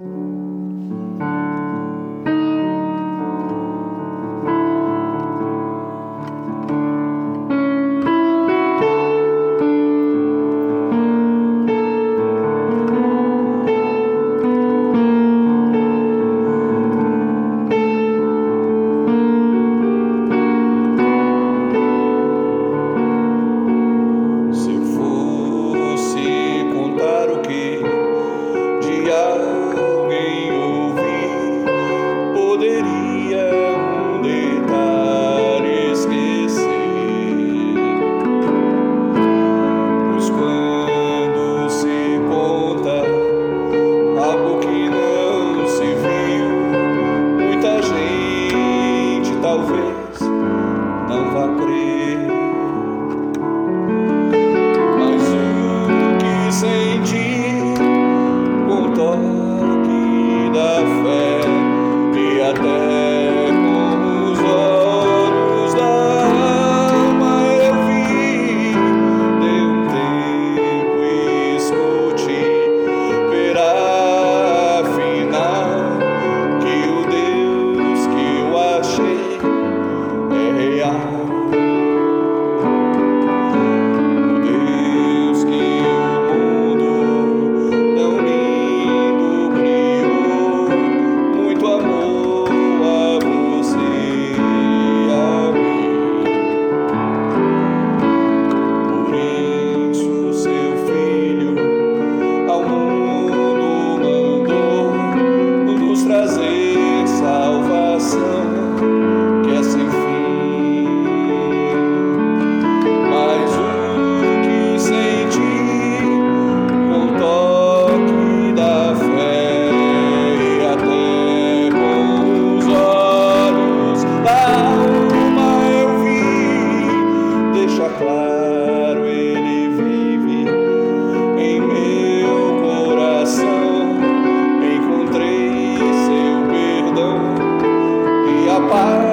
Mm-hmm. talvez. claro, ele vive em meu coração. Encontrei seu perdão e a paz.